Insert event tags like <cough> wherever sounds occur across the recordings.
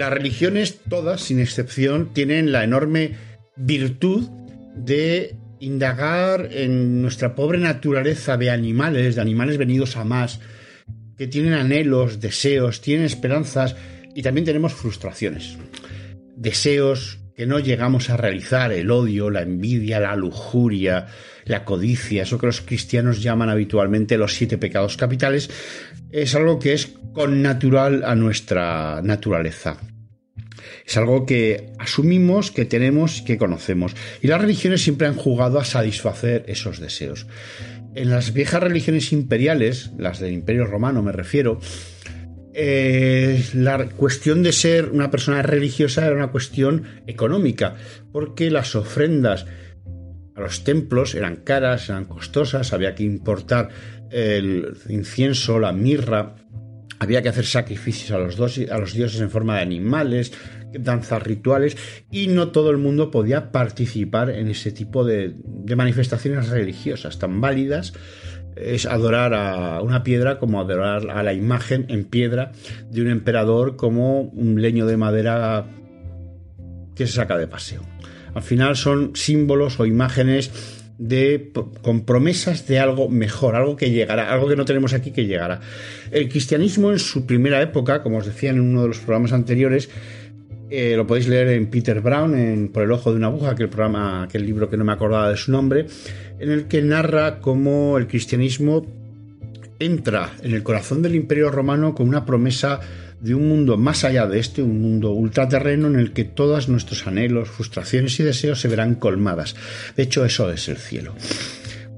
Las religiones, todas, sin excepción, tienen la enorme virtud de indagar en nuestra pobre naturaleza de animales, de animales venidos a más, que tienen anhelos, deseos, tienen esperanzas y también tenemos frustraciones. Deseos que no llegamos a realizar, el odio, la envidia, la lujuria, la codicia, eso que los cristianos llaman habitualmente los siete pecados capitales, es algo que es con natural a nuestra naturaleza. Es algo que asumimos, que tenemos, que conocemos. Y las religiones siempre han jugado a satisfacer esos deseos. En las viejas religiones imperiales, las del Imperio Romano me refiero, eh, la cuestión de ser una persona religiosa era una cuestión económica, porque las ofrendas a los templos eran caras, eran costosas, había que importar el incienso, la mirra, había que hacer sacrificios a los, a los dioses en forma de animales, danzas rituales y no todo el mundo podía participar en ese tipo de, manifestaciones religiosas tan válidas es adorar a una piedra como adorar a la imagen en piedra de un emperador como un leño de madera que se saca de paseo. Al final son símbolos o imágenes de, con promesas de algo mejor, algo que llegará, algo que no tenemos aquí que llegará. El cristianismo en su primera época, como os decía en uno de los programas anteriores, eh, lo podéis leer en Peter Brown, en Por el ojo de una aguja, aquel programa, aquel libro que no me acordaba de su nombre, en el que narra cómo el cristianismo entra en el corazón del Imperio Romano con una promesa de un mundo más allá de este, un mundo ultraterreno en el que todos nuestros anhelos, frustraciones y deseos se verán colmadas. De hecho, eso es el cielo.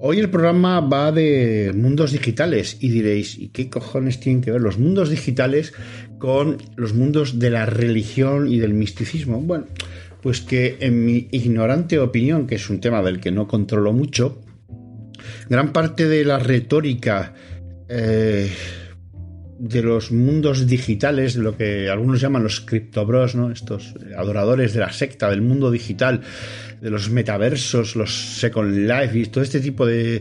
Hoy el programa va de mundos digitales y diréis, ¿y qué cojones tienen que ver los mundos digitales con los mundos de la religión y del misticismo? Bueno, pues que en mi ignorante opinión, que es un tema del que no controlo mucho, gran parte de la retórica eh, de los mundos digitales, lo que algunos llaman los criptobros, ¿no? estos adoradores de la secta del mundo digital, de los metaversos, los Second Life y todo este tipo de,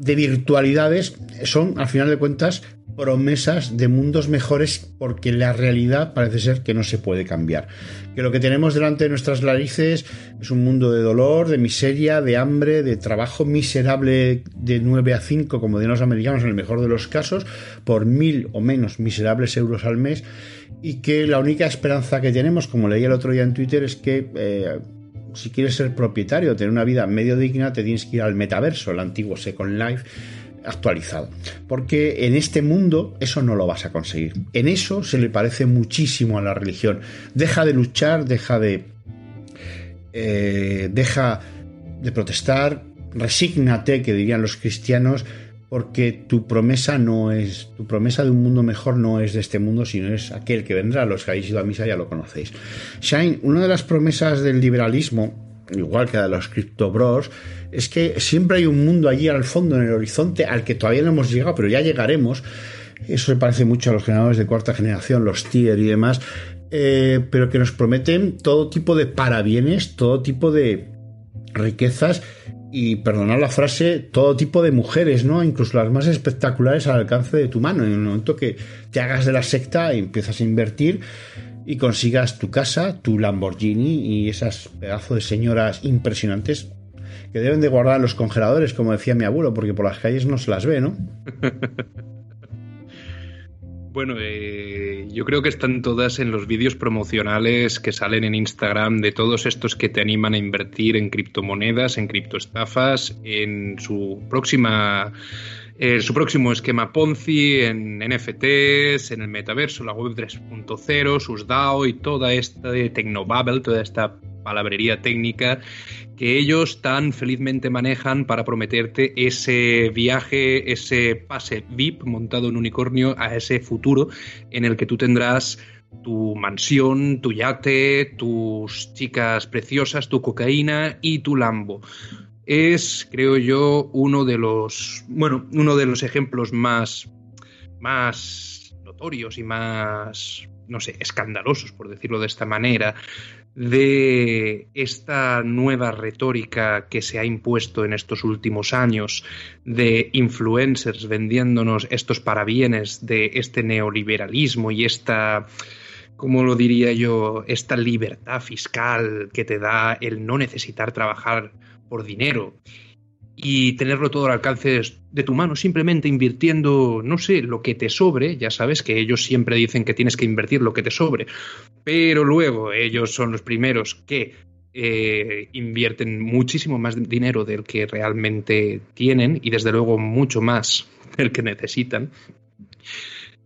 de virtualidades son, al final de cuentas, promesas de mundos mejores porque la realidad parece ser que no se puede cambiar. Que lo que tenemos delante de nuestras narices es un mundo de dolor, de miseria, de hambre, de trabajo miserable de 9 a 5, como de los americanos en el mejor de los casos, por mil o menos miserables euros al mes, y que la única esperanza que tenemos, como leí el otro día en Twitter, es que eh, si quieres ser propietario, tener una vida medio digna, te tienes que ir al metaverso, el antiguo Second Life actualizado. Porque en este mundo eso no lo vas a conseguir. En eso se le parece muchísimo a la religión. Deja de luchar, deja de. Eh, deja de protestar, resígnate, que dirían los cristianos, porque tu promesa no es, tu promesa de un mundo mejor no es de este mundo, sino es aquel que vendrá. Los que habéis ido a misa ya lo conocéis. Shine, una de las promesas del liberalismo, igual que de los criptobros, es que siempre hay un mundo allí al fondo, en el horizonte, al que todavía no hemos llegado, pero ya llegaremos. Eso se parece mucho a los generadores de cuarta generación, los tier y demás, eh, pero que nos prometen todo tipo de parabienes, todo tipo de riquezas y perdonad la frase, todo tipo de mujeres, ¿no? Incluso las más espectaculares al alcance de tu mano. En el momento que te hagas de la secta y empiezas a invertir y consigas tu casa, tu Lamborghini y esas pedazos de señoras impresionantes, que deben de guardar en los congeladores, como decía mi abuelo, porque por las calles no se las ve, ¿no? <laughs> Bueno, eh, yo creo que están todas en los vídeos promocionales que salen en Instagram de todos estos que te animan a invertir en criptomonedas, en criptoestafas, en su próxima eh, su próximo esquema Ponzi en NFTs, en el metaverso, la web 3.0, sus DAO y toda esta de Tecnobabble, toda esta palabrería técnica que ellos tan felizmente manejan para prometerte ese viaje, ese pase VIP montado en unicornio a ese futuro en el que tú tendrás tu mansión, tu yate, tus chicas preciosas, tu cocaína y tu Lambo. Es, creo yo, uno de los, bueno, uno de los ejemplos más, más notorios y más, no sé, escandalosos, por decirlo de esta manera, de esta nueva retórica que se ha impuesto en estos últimos años de influencers vendiéndonos estos parabienes de este neoliberalismo y esta ¿cómo lo diría yo? Esta libertad fiscal que te da el no necesitar trabajar por dinero y tenerlo todo al alcance de tu mano, simplemente invirtiendo, no sé, lo que te sobre, ya sabes que ellos siempre dicen que tienes que invertir lo que te sobre, pero luego ellos son los primeros que eh, invierten muchísimo más dinero del que realmente tienen y desde luego mucho más del que necesitan.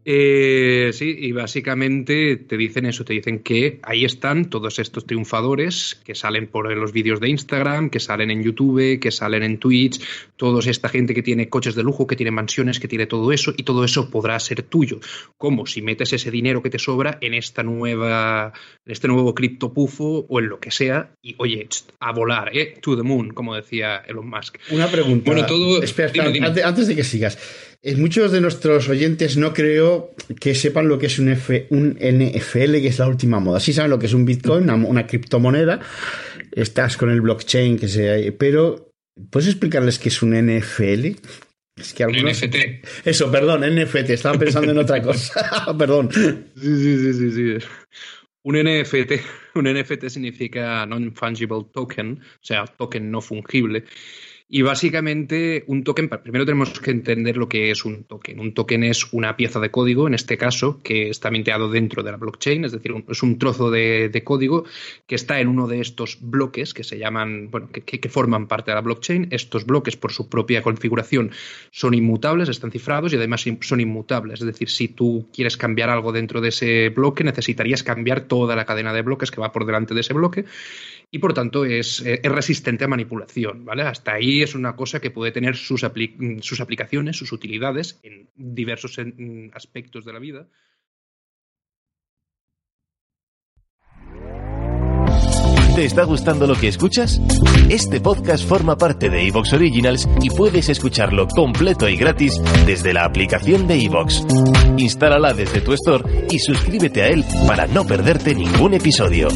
Eh, sí, y básicamente te dicen eso, te dicen que ahí están todos estos triunfadores que salen por los vídeos de Instagram, que salen en YouTube, que salen en Twitch, toda esta gente que tiene coches de lujo, que tiene mansiones, que tiene todo eso, y todo eso podrá ser tuyo. Como si metes ese dinero que te sobra en esta nueva, en este nuevo criptopufo o en lo que sea, y oye, a volar, ¿eh? To the moon, como decía Elon Musk. Una pregunta. Bueno, todo. Espera, antes de que sigas. Eh, muchos de nuestros oyentes no creo que sepan lo que es un, F, un NFL, que es la última moda. Sí saben lo que es un Bitcoin, una, criptomoneda. Estás con el blockchain, que se, pero ¿puedes explicarles qué es un NFL? Es que algunos... NFT. Eso, perdón, NFT. Estaba pensando en otra cosa. <laughs> perdón. Sí, sí, sí, sí, Un NFT, un NFT significa non-fungible token, o sea, token no fungible. Y básicamente un token, primero tenemos que entender lo que es un token. Un token es una pieza de código, en este caso, que está minteado dentro de la blockchain, es decir, es un trozo de, código que está en uno de estos bloques que se llaman, bueno, que, que, forman parte de la blockchain. Estos bloques, por su propia configuración, son inmutables, están cifrados y además son inmutables. Es decir, si tú quieres cambiar algo dentro de ese bloque, necesitarías cambiar toda la cadena de bloques que va por delante de ese bloque y por tanto es, eh, es, resistente a manipulación, ¿vale? Hasta ahí es una cosa que puede tener sus, sus aplicaciones, sus utilidades en diversos aspectos de la vida. ¿Te está gustando lo que escuchas? Este podcast forma parte de Evox Originals y puedes escucharlo completo y gratis desde la aplicación de Evox. Instálala desde tu store y suscríbete a él para no perderte ningún episodio.